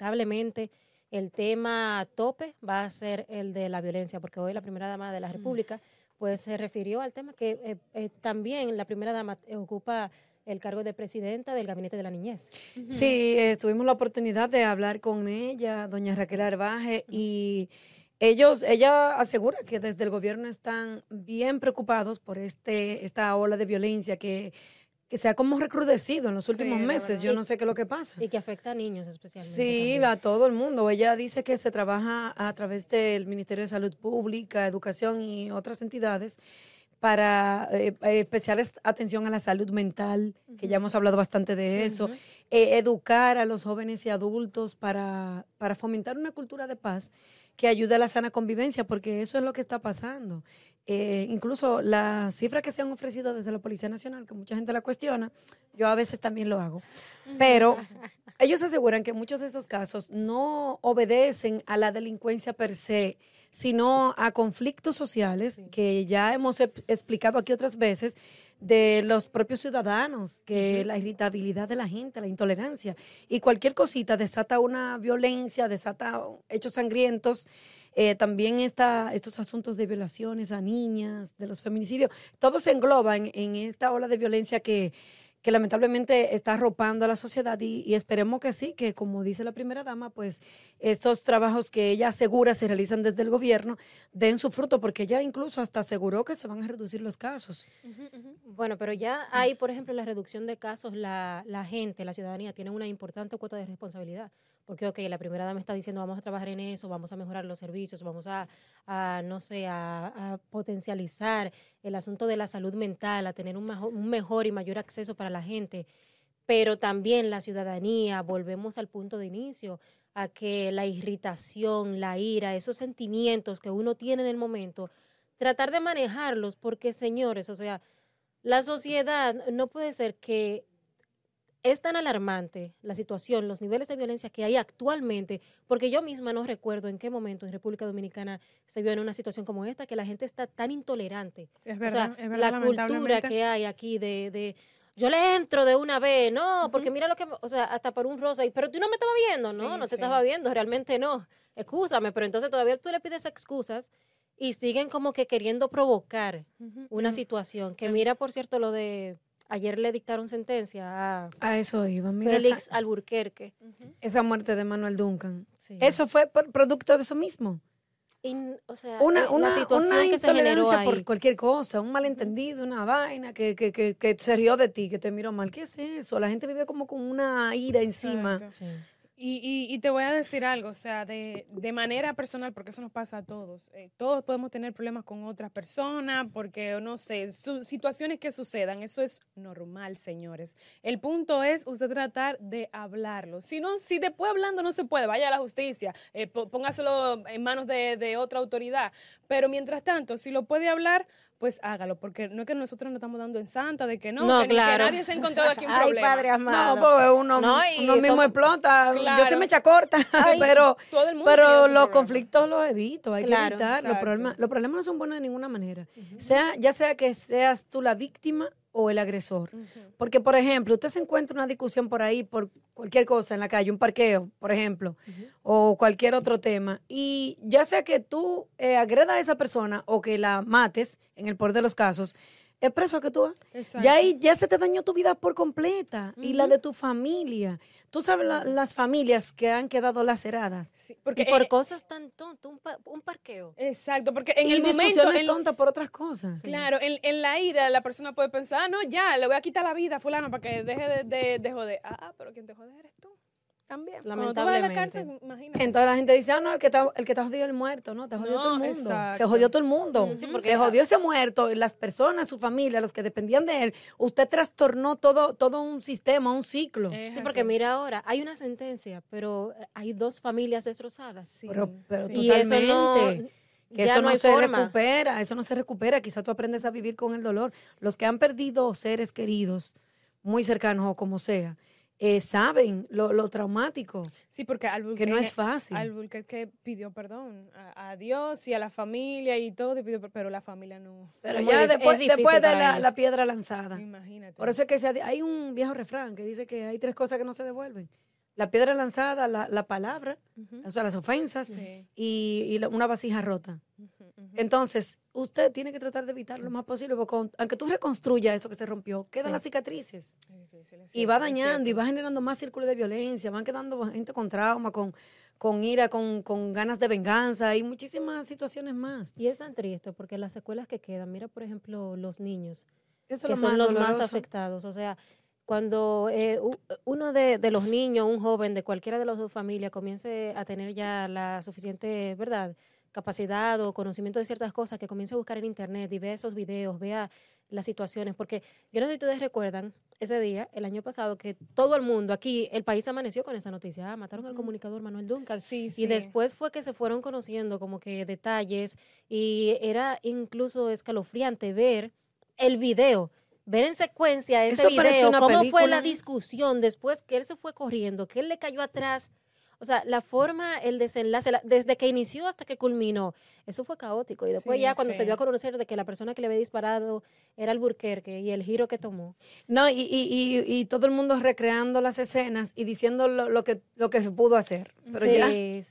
lamentablemente el tema tope va a ser el de la violencia, porque hoy la primera dama de la República pues se refirió al tema que eh, eh, también la primera dama ocupa el cargo de presidenta del Gabinete de la Niñez. Sí, eh, tuvimos la oportunidad de hablar con ella, doña Raquel Arbaje, y ellos, ella asegura que desde el gobierno están bien preocupados por este, esta ola de violencia que que se ha como recrudecido en los últimos meses. Yo no sé qué es lo que pasa. Y que afecta a niños especialmente. Sí, a todo el mundo. Ella dice que se trabaja a través del Ministerio de Salud Pública, Educación y otras entidades para eh, eh, especial atención a la salud mental, que ya hemos hablado bastante de eso, eh, educar a los jóvenes y adultos para, para fomentar una cultura de paz que ayude a la sana convivencia, porque eso es lo que está pasando. Eh, incluso las cifras que se han ofrecido desde la Policía Nacional, que mucha gente la cuestiona, yo a veces también lo hago, pero ellos aseguran que muchos de esos casos no obedecen a la delincuencia per se, sino a conflictos sociales que ya hemos explicado aquí otras veces de los propios ciudadanos, que la irritabilidad de la gente, la intolerancia. Y cualquier cosita desata una violencia, desata hechos sangrientos eh, también está, estos asuntos de violaciones a niñas, de los feminicidios, todo se engloba en, esta ola de violencia que, que lamentablemente está arropando a la sociedad y, esperemos que sí, que como dice la primera dama, pues estos trabajos que ella asegura se realizan desde el gobierno den su fruto, porque ella incluso hasta aseguró que se van a reducir los casos. Bueno, pero ya hay, por ejemplo, la reducción de casos, la, la gente, la ciudadanía tiene una importante cuota de responsabilidad porque, ok, la primera dama está diciendo vamos a trabajar en eso, vamos a mejorar los servicios, vamos a, no sé, a, potencializar el asunto de la salud mental, a tener un mejor, un mejor y mayor acceso para la gente, pero también la ciudadanía, volvemos al punto de inicio, a que la irritación, la ira, esos sentimientos que uno tiene en el momento, tratar de manejarlos, porque señores, o sea, la sociedad no puede ser que es tan alarmante la situación, los niveles de violencia que hay actualmente, porque yo misma no recuerdo en qué momento en República Dominicana se vio en una situación como esta, que la gente está tan intolerante. Es verdad, es verdad la cultura que hay aquí de, de, yo le entro de una vez, no, porque mira lo que, o sea, hasta por un rosa, pero tú no me estabas viendo, no, no te estaba viendo, realmente no, excúsame, pero entonces todavía tú le pides excusas y siguen como que queriendo provocar una situación, que mira, por cierto, lo de Ayer le dictaron sentencia a, a eso iba, Félix Alburquerque. Esa muerte de Manuel Duncan. Eso fue producto de eso mismo. o sea, una, eh, situación que se generó por cualquier cosa, un malentendido, una vaina que, que, que, se rió de ti, que te miró mal. ¿Qué es eso? La gente vive como con una ira encima. Sí. Y, y, te voy a decir algo, o sea, de, manera personal, porque eso nos pasa a todos. Eh, todos podemos tener problemas con otras personas, porque, no sé, situaciones que sucedan, eso es normal, señores. El punto es usted tratar de hablarlo. Si no, si después hablando no se puede, vaya a la justicia, eh, póngaselo en manos de otra autoridad. Pero mientras tanto, si lo puede hablar, pues hágalo, porque no es que nosotros nos estamos dando en santa de que no, que, claro. nadie se ha encontrado aquí un problema. Ay, padre amado. No, porque uno, uno mismo explota, yo soy mecha corta, pero, pero los conflictos los evito, hay que evitar. Los problemas, los problemas no son buenos de ninguna manera. sea, ya sea que seas tú la víctima o el agresor. Porque, por ejemplo, usted se encuentra una discusión por ahí, por cualquier cosa en la calle, un parqueo, por ejemplo, o cualquier otro tema, y ya sea que tú eh, agredas a esa persona o que la mates, en el peor de los casos, es preso que tú vas. Ya, ahí, ya se te dañó tu vida por completa y la de tu familia. Tú sabes las familias que han quedado laceradas. porque por cosas tan tontas, un, parqueo. Exacto, porque en el momento... es tonta por otras cosas. Claro, en, la ira la persona puede pensar, ah, no, ya, le voy a quitar la vida a fulano para que deje de, de, de joder. Ah, pero quien te jode eres tú. También. Lamentablemente. La cárcel, Entonces la gente dice, ah, no, el que está, el que está jodido el muerto, ¿no? Te jodido todo el mundo. Se jodió todo el mundo. Sí, porque se jodió ese muerto, las personas, su familia, los que dependían de él. Usted trastornó todo, todo un sistema, un ciclo. sí, porque mira ahora, hay una sentencia, pero hay dos familias destrozadas. Sí, pero, pero totalmente. Y eso no, que eso no, se recupera, eso no se recupera. Quizá tú aprendes a vivir con el dolor. Los que han perdido seres queridos, muy cercanos o como sea, eh, saben lo, traumático. Sí, porque que no es fácil. que pidió perdón a, Dios y a la familia y todo, pero la familia no. Pero ya después, después de la, piedra lanzada. Imagínate. Por eso es que hay un viejo refrán que dice que hay tres cosas que no se devuelven. La piedra lanzada, la, la palabra, o sea, las ofensas Sí. y, y la- una vasija rota. Entonces, usted tiene que tratar de evitar lo más posible, porque con- aunque tú reconstruyas eso que se rompió, quedan Sí. las cicatrices. Difícil, Y va dañando y va generando más círculos de violencia, van quedando gente con trauma, con, con ira, con, con ganas de venganza y muchísimas situaciones más. Y es tan triste porque las secuelas que quedan, mira por ejemplo los niños, Eso que lo son los más afectados. O sea, cuando eh, uno de, de los niños, un joven de cualquiera de las dos familias comience a tener ya la suficiente, ¿verdad? capacidad o conocimiento de ciertas cosas, que comience a buscar en internet y vea esos videos, vea las situaciones, porque yo no sé si ustedes recuerdan ese día, el año pasado, que todo el mundo aquí, el país amaneció con esa noticia, ah, mataron al comunicador Manuel Duncan. Sí, sí. Y después fue que se fueron conociendo como que detalles y era incluso escalofriante ver el video, ver en secuencia ese Eso video, una cómo fue la discusión después que él se fue corriendo, que él le cayó atrás. O sea, la forma, el desenlace, la- desde que inició hasta que culminó, eso fue caótico. Y después Sí, ya cuando se dio a conocer de que la persona que le había disparado era Alburquerque y el giro que tomó. No, y, y, y, y todo el mundo recreando las escenas y diciendo lo, lo que, lo que se pudo hacer. Pero Sí,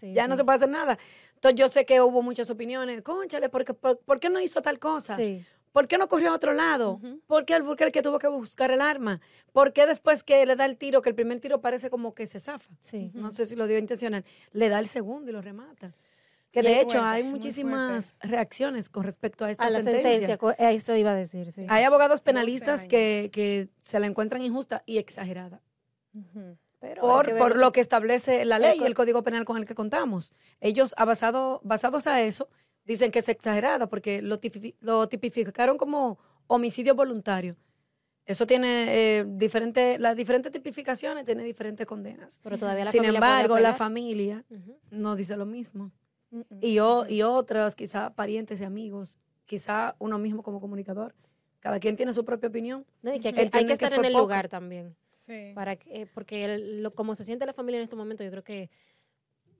ya, ya no se puede hacer nada. Entonces yo sé que hubo muchas opiniones. Cónchale, ¿por qué, por, por qué no hizo tal cosa? Sí. ¿Por qué no corrió a otro lado? ¿Por qué el que tuvo que buscar el arma? ¿Por qué después que le da el tiro, que el primer tiro parece como que se zafa? Sí. No sé si lo dio intencional. Le da el segundo y lo remata. Que de hecho fuerte, hay muchísimas reacciones con respecto a esta A la sentencia. sentencia, eso iba a decir, sí. Hay abogados 12 penalistas que, que se la encuentran injusta y exagerada. Pero por, por lo que establece la ley y el Código Penal con el que contamos. Ellos, a basado, basados a eso, dicen que es exagerada porque lo, lo tipificaron como homicidio voluntario. Eso tiene eh, diferente, las diferentes tipificaciones tienen diferentes condenas. Pero todavía la Sin embargo, la familia Ujú. no dice lo mismo. Y, o, y otros, quizá parientes y amigos, quizá uno mismo como comunicador. Cada quien tiene su propia opinión. No, y que hay que, hay que que estar en el poco. lugar también. Sí. para que, eh, porque el- lo- como se siente la familia en este momento, yo creo que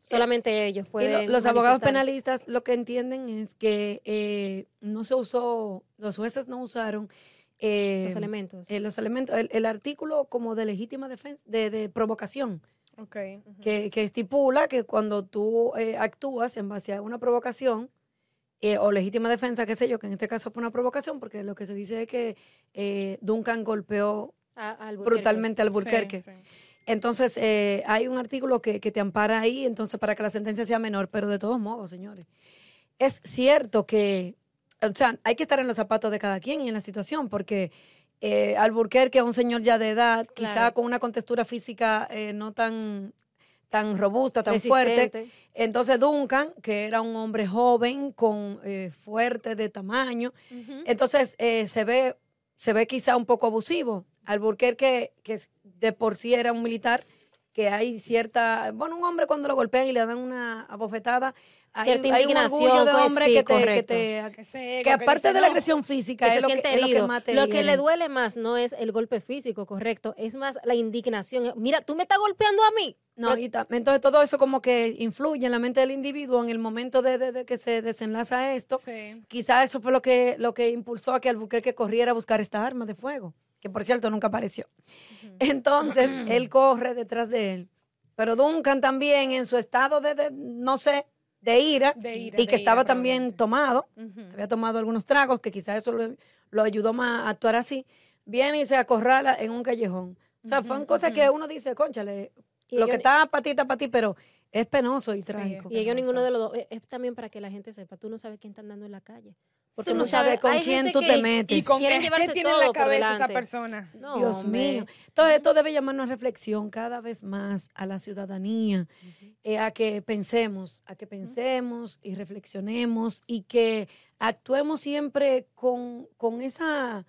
solamente ellos pueden. lo- los abogados penalistas lo que entienden es que eh, no se usó, los jueces no usaron eh, los elementos. eh, los elementos, el, el artículo como de legítima defensa, de, de provocación, Ok. ujú. que, que estipula que cuando tú eh, actúas en base a una provocación eh, o legítima defensa, qué sé yo, que en este caso fue una provocación, porque lo que se dice es que eh, Duncan golpeó A- a Albuquerque. brutalmente al Sí, Burquerque. sí. Entonces, eh, hay un artículo que, que te ampara ahí, entonces, para que la sentencia sea menor, pero de todos modos, señores, es cierto que, o sea, hay que estar en los zapatos de cada quien y en la situación, porque eh, Alburquerque es un señor ya de edad, quizá Claro. con una contextura física eh, no tan, tan robusta, tan fuerte. Entonces, Duncan, que era un hombre joven, con eh, fuerte de tamaño, entonces eh, se ve se ve quizá un poco abusivo. Alburquerque, que de por sí era un militar, que hay cierta, bueno, un hombre cuando lo golpean y le dan una abofetada, hay, Cierta hay un orgullo de pues, hombre sí, que te, que te que aparte dice, de la agresión física es se lo que, es lo que herido. más te Lo que le duele más no es el golpe físico, correcto, es más la indignación. Mira, tú me estás golpeando a mí. No, Pero- y entonces todo eso como que influye en la mente del individuo en el momento de, de- de que se desenlaza esto. Sí. Quizá eso fue lo que, lo que impulsó a que Alburquerque corriera a buscar esta arma de fuego, que por cierto nunca apareció. Entonces, él corre detrás de él. Pero Duncan también en su estado de, de, no sé, de ira, De ira, y que estaba ira, también tomado, había tomado algunos tragos, que quizás eso lo, lo ayudó más a actuar así, viene y se acorrala en un callejón. O sea, fueron Ujú, cosas que uno dice, conchale, lo que está para ti está para ti, pero es penoso y Sí, trágico. Y ellos ninguno de los dos. Es, también para que la gente sepa. Tú no sabes quién está andando en la calle. Porque Tú no sabes con quién tú que- te metes. ¿Y con qué, qué tiene en la cabeza esa persona? No, Dios hombre. mío. Entonces, esto debe llamarnos a reflexión cada vez más a la ciudadanía, eh, a que pensemos, a que pensemos y reflexionemos y que actuemos siempre con, con esa,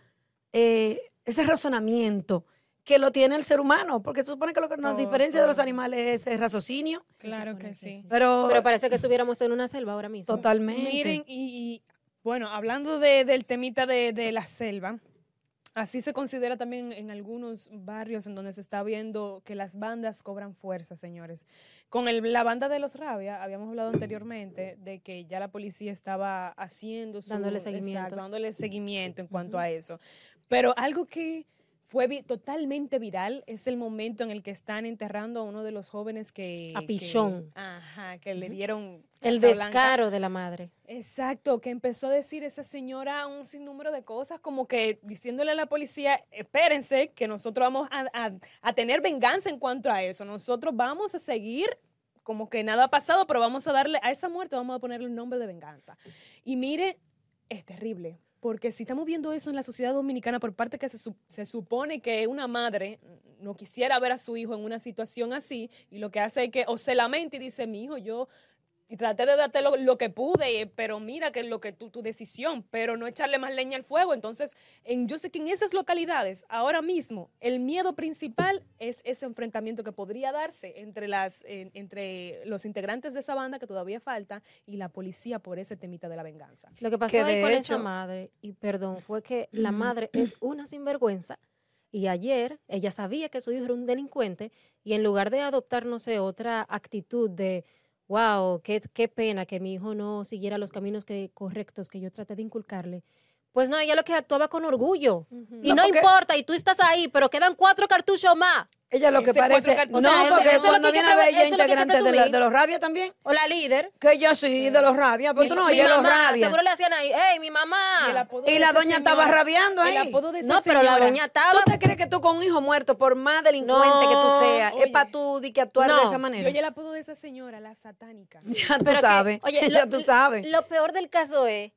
eh, ese razonamiento que lo tiene el ser humano, porque se supone que lo que nos diferencia de los animales es el raciocinio, Claro que sí. pero, Pero parece que estuviéramos en una selva ahora mismo. totalmente. Miren, y, y, bueno, hablando de- del temita de, de la selva, así se considera también en algunos barrios en donde se está viendo que las bandas cobran fuerza, señores. Con el- la banda de los Rabia, habíamos hablado anteriormente de que ya la policía estaba haciendo su... Dándole seguimiento. Exacto, dándole seguimiento en cuanto a eso. Pero algo que fue vi- totalmente viral. Es el momento en el que están enterrando a uno de los jóvenes que... A que- Pichón. ajá, que le dieron... El blanca. descaro de la madre. Exacto, que empezó a decir esa señora un sinnúmero de cosas, como que diciéndole a la policía, espérense, que nosotros vamos a, a- a tener venganza en cuanto a eso. Nosotros vamos a seguir como que nada ha pasado, pero vamos a darle a esa muerte, vamos a ponerle un nombre de venganza. Y mire, es terrible. Porque si estamos viendo eso en la sociedad dominicana por parte que se, se supone que una madre no quisiera ver a su hijo en una situación así, y lo que hace es que o se lamenta y dice, mi hijo, yo y traté de darte lo, lo que pude, eh, pero mira que lo que tu, tu decisión, pero no echarle más leña al fuego. Entonces, en, yo sé que en esas localidades, ahora mismo, el miedo principal es ese enfrentamiento que podría darse entre, las, en- entre los integrantes de esa banda, que todavía falta, y la policía por ese temita de la venganza. Lo que pasó Que ahí de con hecho- esa madre, y perdón, fue que la madre es una sinvergüenza y ayer ella sabía que su hijo era un delincuente y en lugar de adoptar, no sé, otra actitud de, wow, qué, qué pena que mi hijo no siguiera los caminos que, correctos que yo traté de inculcarle, pues no, ella lo que actuaba con orgullo. Y No, no, porque- importa, y tú estás ahí, pero quedan cuatro cartuchos más. Ella lo que Ese parece. No, O sea, porque eso es lo cuando viene a ver ella integrante de, la- de los rabia también. O la líder. Que yo soy de los rabia, pero Mi- tú no oyes los rabia. Seguro le hacían ahí, hey, mi mamá. Y, de la doña estaba rabiando ahí. El de No, pero la doña estaba... ¿Tú te crees que tú con un hijo muerto, por más delincuente que tú seas, es para tú di que actuar de esa manera? oye el apodo de esa señora, la satánica. ya tú Pero que, sabes. oye, ya lo- tú sabes. Lo peor del caso es,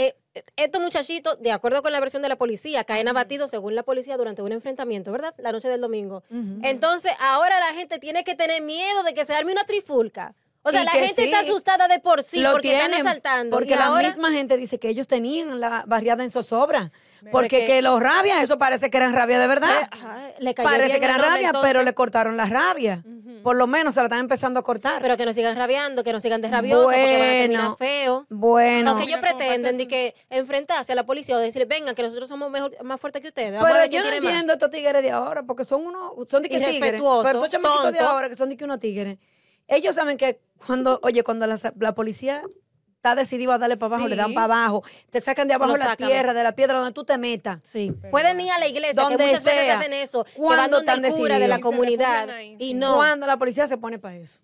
eh, estos muchachitos, de acuerdo con la versión de la policía, caen abatidos según la policía durante un enfrentamiento, ¿verdad? La noche del domingo. Entonces, ahora la gente tiene que tener miedo de que se arme una trifulca. O sea, Y la gente está asustada de por sí porque están asaltando. Porque y la ahora- misma gente dice que ellos tenían la barriada en zozobra. Porque que- que los rabias, eso parece que eran rabia de verdad. Ajá, le cayó Parece bien que eran rabia, entonces. pero le cortaron la rabia. Por lo menos se la están empezando a cortar. Pero que no sigan rabiando, que no sigan de rabiosos, porque van a terminar Bueno. feo. bueno, Aunque ellos Mira, como pretenden de que enfrentarse a la policía o decir, vengan, que nosotros somos mejor, más fuertes que ustedes. Vamos pero yo no tiene más". entiendo estos tigres de ahora, porque son unos, son de que tigres. Pero estos chamaquitos de ahora que son de que unos tigres. Ellos saben que cuando, oye, cuando la, la policía está decidido a darle para abajo, le dan para abajo, te sacan de abajo Lo la sacan. tierra, de la piedra donde tú te metas. Sí, Pero pueden ir a la iglesia, Donde que muchas veces hacen eso, que ¿Cuándo van donde están el cura de la comunidad y no. Cuando la policía se pone para eso.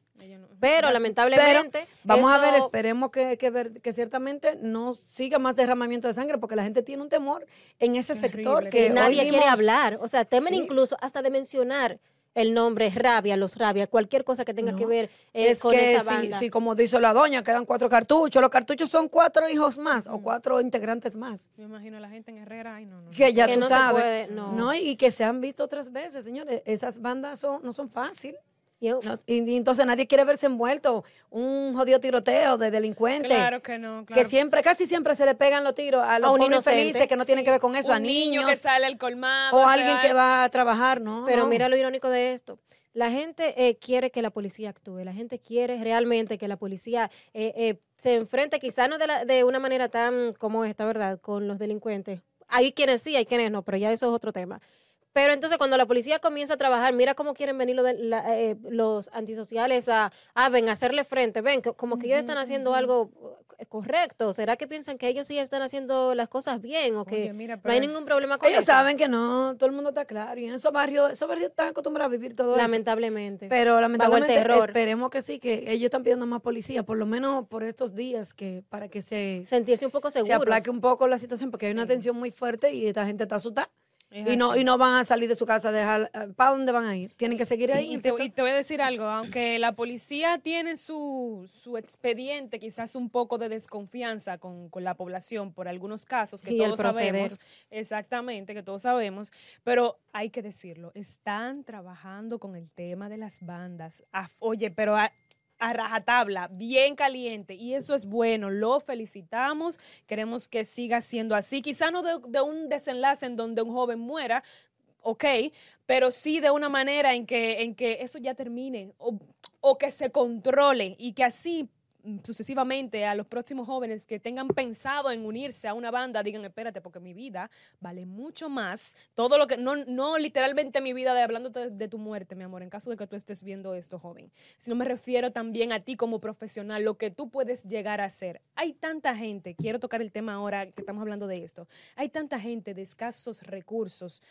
Pero lamentablemente, Pero vamos a ver, esperemos que, que, ver- que ciertamente no siga más derramamiento de sangre, porque la gente tiene un temor en ese sector que que nadie quiere hablar. O sea, temen Sí. incluso hasta de mencionar el nombre rabia, los rabia, cualquier cosa que tenga No, que ver eh, es con que esa banda. si, como dice la doña, quedan cuatro cartuchos, los cartuchos son cuatro hijos más o cuatro integrantes más. Me imagino a la gente en Herrera, ay, no, no. Que ya Que tú no se sabes. puede, no. Y, y que se han visto otras veces, señores. Esas bandas son, no son fáciles. Y- No- y, y entonces nadie quiere verse envuelto. Un jodido tiroteo de delincuentes. Claro que no, claro. Que siempre, casi siempre se le pegan los tiros a los A un pobres inocente. felices que no tienen que ver con eso, a niño niños que sale al colmado. o alguien que va a trabajar, ¿no? Pero no. mira lo irónico de esto. La gente eh, quiere que la policía actúe, la gente quiere realmente que la policía eh, eh, se enfrente, quizá no de, la- de una manera tan como esta, ¿verdad?, con los delincuentes. Hay quienes sí, hay quienes no, pero ya eso es otro tema. Pero entonces cuando la policía comienza a trabajar, mira cómo quieren venir lo de la- eh, los antisociales a, a, ven, a hacerle frente, ven, que- como que ellos están haciendo algo eh, correcto. ¿Será que piensan que ellos sí están haciendo las cosas bien o que Oye, mira, no hay ningún problema con Ellos eso? saben que no, todo el mundo está claro. Y en esos barrios, esos barrios están acostumbrados a vivir todo eso. Lamentablemente. Pero lamentablemente terror. esperemos que sí, que ellos están pidiendo más policía, por lo menos por estos días, que para que se, Sentirse un poco se seguros. aplaque un poco la situación, porque hay una tensión muy fuerte y esta gente está asustada. Es Y no, y no van a salir de su casa a dejar, ¿para dónde van a ir? Tienen que seguir ahí. Y te, sector. y te voy a decir algo, aunque la policía tiene su, su expediente, quizás un poco de desconfianza con, con la población por algunos casos que Y todos sabemos, exactamente, que todos sabemos, pero hay que decirlo, están trabajando con el tema de las bandas. Oye, pero a, a rajatabla, bien caliente, y eso es bueno, lo felicitamos, queremos que siga siendo así, quizá no de, un desenlace en donde un joven muera, ok, pero sí de una manera en que, en que eso ya termine o, o que se controle y que así sucesivamente a los próximos jóvenes que tengan pensado en unirse a una banda digan, espérate, porque mi vida vale mucho más, todo lo que, no, no literalmente mi vida de hablándote de tu muerte, mi amor, en caso de que tú estés viendo esto, joven, sino me refiero también a ti como profesional, lo que tú puedes llegar a hacer. Hay tanta gente, quiero tocar el tema ahora que estamos hablando de esto, hay tanta gente de escasos recursos,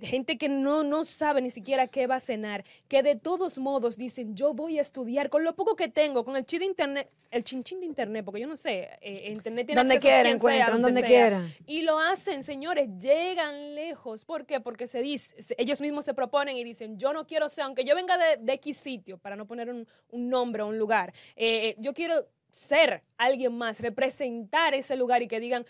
gente que no, no sabe ni siquiera qué va a cenar, que de todos modos dicen, yo voy a estudiar con lo poco que tengo, con el chi de internet, el chinchín de internet, porque yo no sé, eh, internet tiene Donde acceso a quiera, quien sea, encuentran, donde sea. quiera. Y lo hacen, señores, llegan lejos. ¿Por qué? Porque se dice, ellos mismos se proponen y dicen, yo no quiero ser, aunque yo venga de, de X sitio, para no poner un, un nombre o un lugar, eh, yo quiero ser alguien más, representar ese lugar y que digan,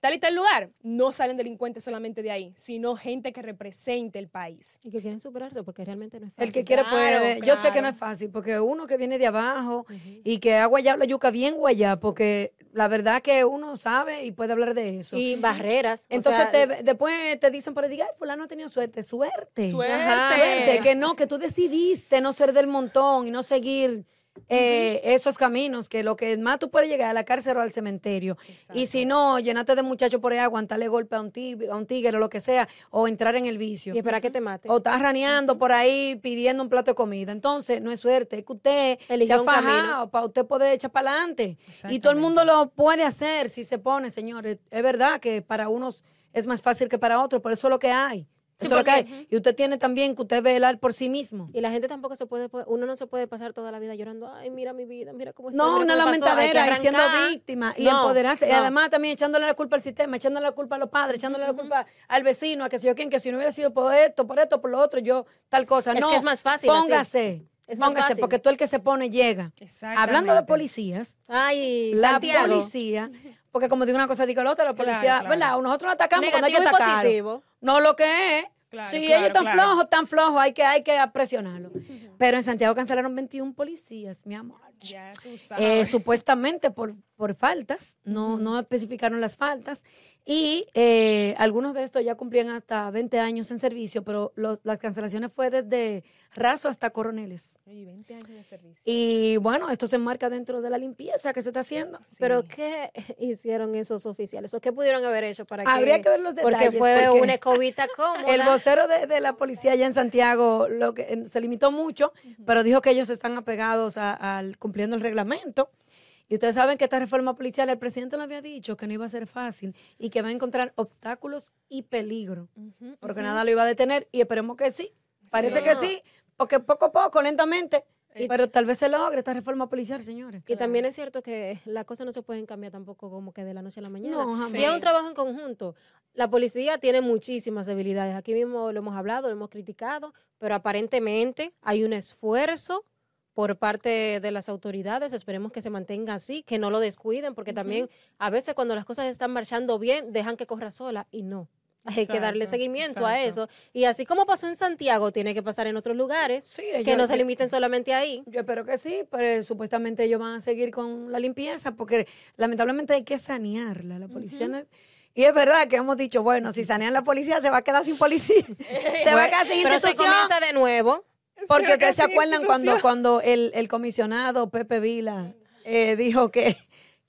tal y tal lugar, no salen delincuentes solamente de ahí, sino gente que represente el país. Y que quieren superarse porque realmente no es fácil. El que quiere Claro, puede. Yo sé que no es fácil, porque uno que viene de abajo y que ha guayado la yuca bien guayá, porque la verdad que uno sabe y puede hablar de eso. Y barreras. o Entonces sea, te- después te dicen por ahí, ay, fulano ha tenido suerte. Suerte. Suerte. Ajá. Suerte, que no, que tú decidiste no ser del montón y no seguir eh, esos caminos, que lo que más tú puedes llegar a la cárcel o al cementerio. Y si no, llenate de muchachos por ahí, aguantarle golpe a un, tigre, a un tigre o lo que sea, o entrar en el vicio. Y esperar que te mate. O estás raneando por ahí pidiendo un plato de comida. Entonces, no es suerte, es que usted se Eligió ha un camino. fajado para usted poder echar para adelante. Y todo el mundo lo puede hacer si se pone, señores. Es verdad que para unos es más fácil que para otros, pero eso es lo que hay. Sí, Eso es lo que hay. Y usted tiene también que usted velar por sí mismo. Y la gente tampoco se puede, uno no se puede pasar toda la vida llorando, ay, mira mi vida, mira cómo estoy. No, mira una cómo me pasó". Hay que lamentadera y siendo víctima y No, empoderarse. Y además también echándole la culpa al sistema, echándole la culpa a los padres, echándole la culpa al vecino, a que si yo quién, que si no hubiera sido por esto, por esto, por lo otro, yo tal cosa. Es no, que es más fácil así. Póngase. Es más póngase, fácil. porque tú el que se pone llega. Hablando de policías, Ay, la Santiago. policía, porque como digo una cosa, digo la otra, la policía, claro. ¿verdad? Nosotros lo atacamos cuando hay que positivo. No lo que es. Claro, si ellos están flojos, están flojos, hay que, hay que presionarlo. Pero en Santiago cancelaron 21 policías, mi amor. Ya tú Eh, sabes. supuestamente por, por faltas, no, no especificaron las faltas, y eh, algunos de estos ya cumplían hasta 20 años en servicio, pero los- las cancelaciones fue desde raso hasta coroneles. Oye, 20 años de servicio. Y bueno, esto se enmarca dentro de la limpieza que se está haciendo. Pero ¿qué hicieron esos oficiales? ¿O qué pudieron haber hecho para que...? Habría que ver los Porque detalles, fue porque una escobita cómoda. El vocero de, de la policía allá en Santiago lo que, se limitó mucho, pero dijo que ellos están apegados a- al cumpliendo el reglamento. Y ustedes saben que esta reforma policial, el presidente lo había dicho que no iba a ser fácil y que va a encontrar obstáculos y peligro, porque nada lo iba a detener y esperemos que sí. Parece que sí, porque poco a poco, lentamente, pero tal vez se logre esta reforma policial, señores. Y también es cierto que las cosas no se pueden cambiar tampoco como que de la noche a la mañana. No, jamás. Y es un trabajo en conjunto. La policía tiene muchísimas debilidades. Aquí mismo lo hemos hablado, lo hemos criticado, pero aparentemente hay un esfuerzo por parte de las autoridades. Esperemos que se mantenga así, que no lo descuiden, porque también a veces cuando las cosas están marchando bien, dejan que corra sola y no. Hay que darle Exacto, seguimiento a eso. Y así como pasó en Santiago, tiene que pasar en otros lugares, Sí, que no se limiten solamente ahí. Yo espero que sí, pero supuestamente ellos van a seguir con la limpieza porque lamentablemente hay que sanearla. La policía no es- Y es verdad que hemos dicho, bueno, si sanean la policía se va a quedar sin policía. se va a quedar sin Pero se institución. comienza de nuevo. Porque Sí, ustedes se acuerdan cuando, cuando el, el comisionado Pepe Vila eh, dijo que,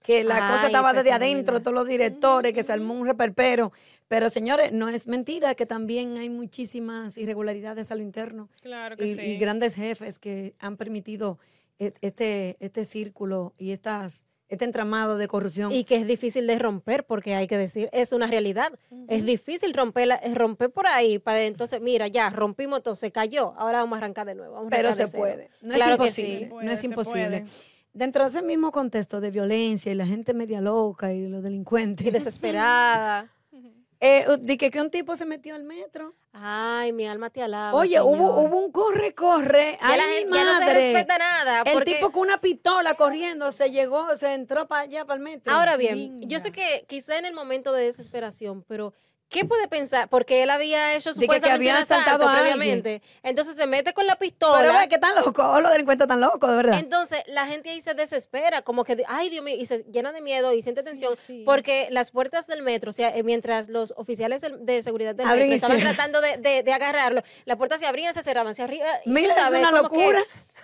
que la cosa estaba desde adentro, todos los directores, que se armó un reperpero. Pero señores, no es mentira que también hay muchísimas irregularidades a lo interno Claro que y, sí. y grandes jefes que han permitido e- este, este círculo y estas, este entramado de corrupción. Y que es difícil de romper, porque hay que decir, es una realidad. Es difícil romper, romper por ahí. Para entonces, mira, ya rompimos todo, se cayó. Ahora vamos a arrancar de nuevo. vamos a pero se de puede. No Claro es que imposible. sí. Se puede, no es imposible. Dentro de ese mismo contexto de violencia y la gente media loca y los delincuentes. Y desesperada. Eh, di que, que un tipo se metió al metro. Ay, mi alma te alaba. Oye, hubo, Señor. hubo un corre, corre. Ya Ay, la mi gente ya no se madre. respeta nada. El tipo con una pistola corriendo se llegó, se entró para allá, para el metro. Ahora bien, yo sé que quizá en el momento de desesperación, pero ¿qué puede pensar? Porque él había hecho que- que asalto asaltado a previamente. Entonces se mete con la pistola. pero ve que están locos, los delincuentes están locos, de verdad. Entonces la gente ahí se desespera, como que, ay Dios mío, y se llena de miedo y siente tensión, sí. porque las puertas del metro, o sea, eh, mientras los oficiales de seguridad del metro estaban tratando de, de- de agarrarlo, las puertas se abrían, se cerraban, se arriba. Mira, es una que- locura.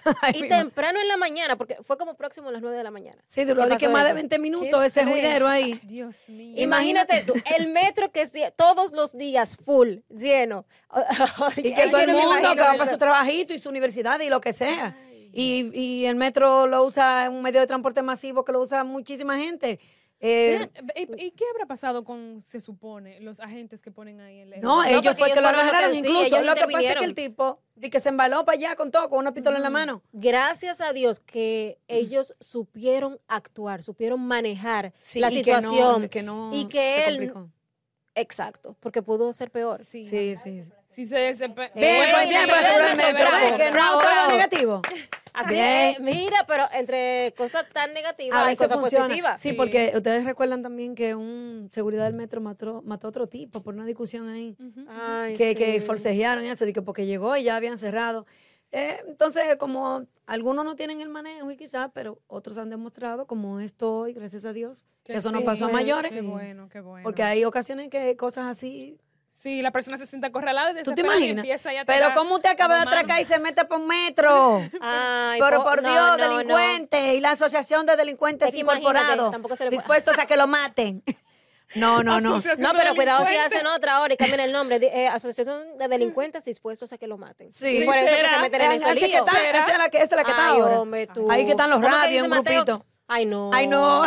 Ay, y temprano en la mañana, porque fue como próximo a las 9 de la mañana. Sí, duró ¿Qué de que más de eso? 20 Qué minutos ese juidero ahí. Dios mío. Imagínate tú, el metro que todos los días full, lleno. Y que todo el mundo que va eso. para su trabajito y su universidad y lo que sea. Y, y el metro lo usa, un medio de transporte masivo que lo usa muchísima gente. Eh, ¿Y, y qué habrá pasado con, se supone, los agentes que ponen ahí en el... no, ellos porque fue que ellos lo agarraron. que- Incluso ellos lo que pasa es que el tipo de que se embaló para allá con todo, con una pistola en la mano. Gracias a Dios que ellos supieron actuar, supieron manejar Sí, la y que no- situación. que no y se que él- complicó. Exacto, porque pudo ser peor. Sí, Sí, sí. sí se desempe- Bien, pues bien. Que no todo negativo. Así Bien. es, mira, pero entre cosas tan negativas A hay cosas funciona. positivas. Sí, Sí. porque ustedes recuerdan también que un seguridad del metro mató, mató a otro tipo por una discusión ahí. Ujú. Ay, que, que sí. forcejearon y eso, que porque llegó y ya habían cerrado. Eh, entonces, como algunos no tienen el manejo y quizás, pero otros han demostrado, como esto hoy, gracias a Dios, que eso no pasó a mayores, Qué bueno, qué bueno. porque hay ocasiones que cosas así. Sí, la persona se siente acorralada y ¿Tú te imaginas? empieza ya a Pero ¿cómo usted acaba de atracar y se mete por un metro? Ay, Pero po- por no, Dios, no, no. delincuente y la asociación de delincuentes Es que imagínate, incorporados tampoco se le puede- dispuestos a que lo maten. No, no, no. No, de pero cuidado si hacen otra ahora y cambian el nombre. eh, Asociación de Delincuentes Dispuestos a que lo maten. Sí. Y por eso que ¿Será? se meten en Esa esos que esa es la que, esa es la que está Ay, ahora. hombre, tú. Ahí que están los ¿Cómo que rabios dice Mateo? grupito. Ay, no. Ay, no.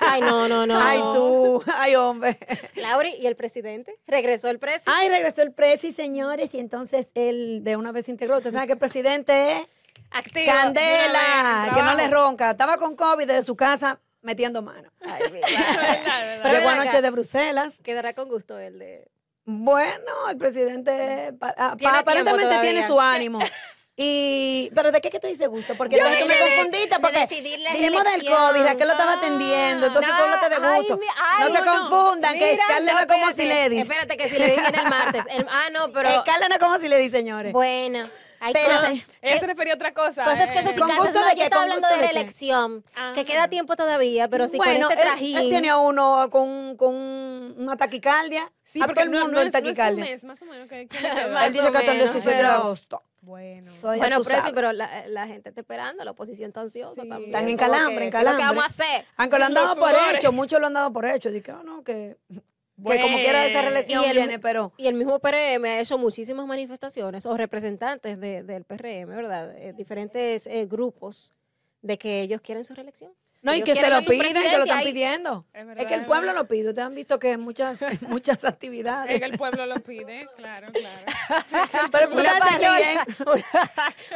Ay, no, no, no. Ay, tú. Ay, hombre. Lauri, ¿y el presidente? ¿Regresó el presidente? Ay, regresó el presi, señores, y entonces él de una vez se integró. Usted sabe que el presidente es Activo. Candela, vez, que no le ronca. Estaba con COVID desde su casa metiendo mano. Ay, mira. Pero Llegó anoche de Bruselas. Quedará con gusto el de... Bueno, el presidente Tiene aparentemente tiene su ánimo. Y, pero ¿de qué que tú dices gusto? Porque Yo entonces tú me de- de- confundiste de porque la dijimos del. COVID, Raquel lo estaba atendiendo, entonces no, hablaste de ay, gusto. mi- ay, no se no, no. confundan, que Carla no es como si le dice. Espérate, que si le viene el martes. El- ah, no, pero... Eh, Carla no es como si le dice, señores. Bueno, hay Pero- cosas... Ella se refería a otra cosa. Cosas que eh. se ¿Con cansas, gusto no, de yo estaba ¿Con hablando de de reelección, Ah. que queda tiempo todavía, pero si bueno, con este él- trajín... él, tiene a uno con, con una taquicardia. Sí, a porque todo el mundo no en es, no es un taquicardia. mes, más o menos. que- él dice que hasta el menos, 17 de agosto. Bueno. Todavía Bueno, pero sí, pero la, la gente está esperando, la oposición está ansiosa Sí. también. Están en como calambre, en ¿qué calambre. que vamos a hacer? Aunque lo han dado por hecho, muchos lo han dado por hecho. Dije, ah, no, que, que como quiera esa el- viene, pero Y el mismo PRM ha hecho muchísimas manifestaciones, o representantes de- del PRM, ¿verdad? Eh, diferentes eh, grupos de que ellos quieren su reelección. No, y que se lo piden, que lo están ahí. pidiendo. Es Es, verdad, que el es pueblo lo pide. Ustedes han visto que muchas, muchas actividades. Es que el pueblo lo pide, claro, claro. pero ¿por qué Una parroquia.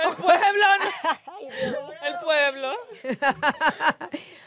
El pueblo, no. el pueblo.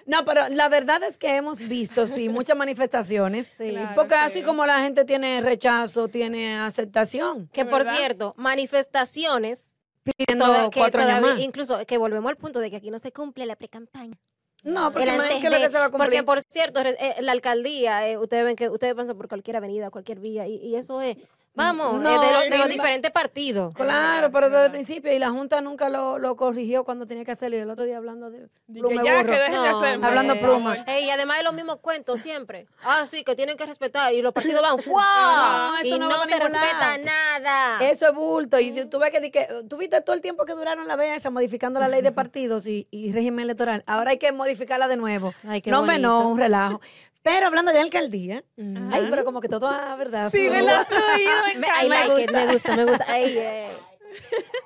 No, pero la verdad es que hemos visto, sí, muchas manifestaciones. Sí. Claro, porque sí. así como la gente tiene rechazo, tiene aceptación. Que ¿De por verdad? cierto, manifestaciones, Pidiendo toda- que cuatro años todavía- más. incluso que volvemos al punto de que aquí no se cumple la precampaña. No, porque El antes que lo que se va a cumplir. porque por cierto, eh, la alcaldía, eh, ustedes ven que ustedes pasan por cualquier avenida, cualquier vía, y, y eso es, vamos, No, eh, de, los- de los diferentes partidos. Claro, pero desde el principio. Y la Junta nunca lo, lo corrigió cuando tenía que hacerlo. Y el otro día hablando de que ya, burro. que dejen de hacer. Hablando hombre. pluma. Y además es los mismos cuentos siempre. Ah, sí, que tienen que respetar. Y los partidos van, ¡wow! No, eso y no no, se respeta nada. Eso es bulto. Y tú ves que, di que tú viste todo el tiempo que duraron la vez esa modificando la ley de partidos y, y régimen electoral. Ahora hay que modificarla de nuevo. Ay, qué no, no, bonito. un relajo. Pero hablando de alcaldía, ay, pero como que todo, ah, ¿verdad? Sí, me Me, encanta. I like me it, me gusta, me gusta. Ey, eh.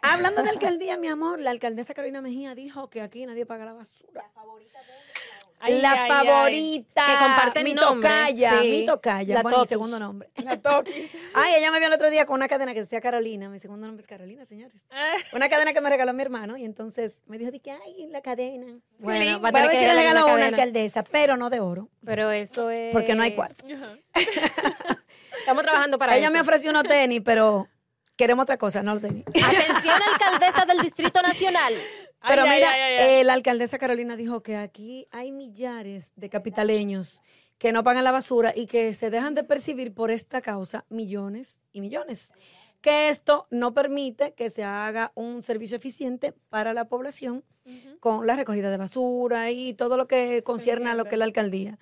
Hablando de alcaldía, mi amor, la alcaldesa Carolina Mejía dijo que aquí nadie paga la basura. Ay, la ay, ay. favorita. Que comparten mi nombre, tocaya, sí. mi tocaya. La bueno, mi segundo nombre. La toquis. Ay, ella me vio el otro día con una cadena que decía Carolina. Mi segundo nombre es Carolina, señores. Una cadena que me regaló mi hermano. Y entonces me dijo, que, ay, la cadena. Bueno, va a Voy a tener ver que si le regalo una alcaldesa, pero no de oro, Pero eso es. porque no hay cuarto. Estamos trabajando para ella eso. me ofreció unos tenis, pero queremos otra cosa, no los tenis. Atención, alcaldesa del Distrito Nacional. Pero Ay, mira, ay, ay, ay. eh, la alcaldesa Carolina dijo que aquí hay millares de capitaleños que no pagan la basura y que se dejan de percibir por esta causa millones y millones. Que esto no permite que se haga un servicio eficiente para la población con la recogida de basura y todo lo que concierne a lo que es la alcaldía.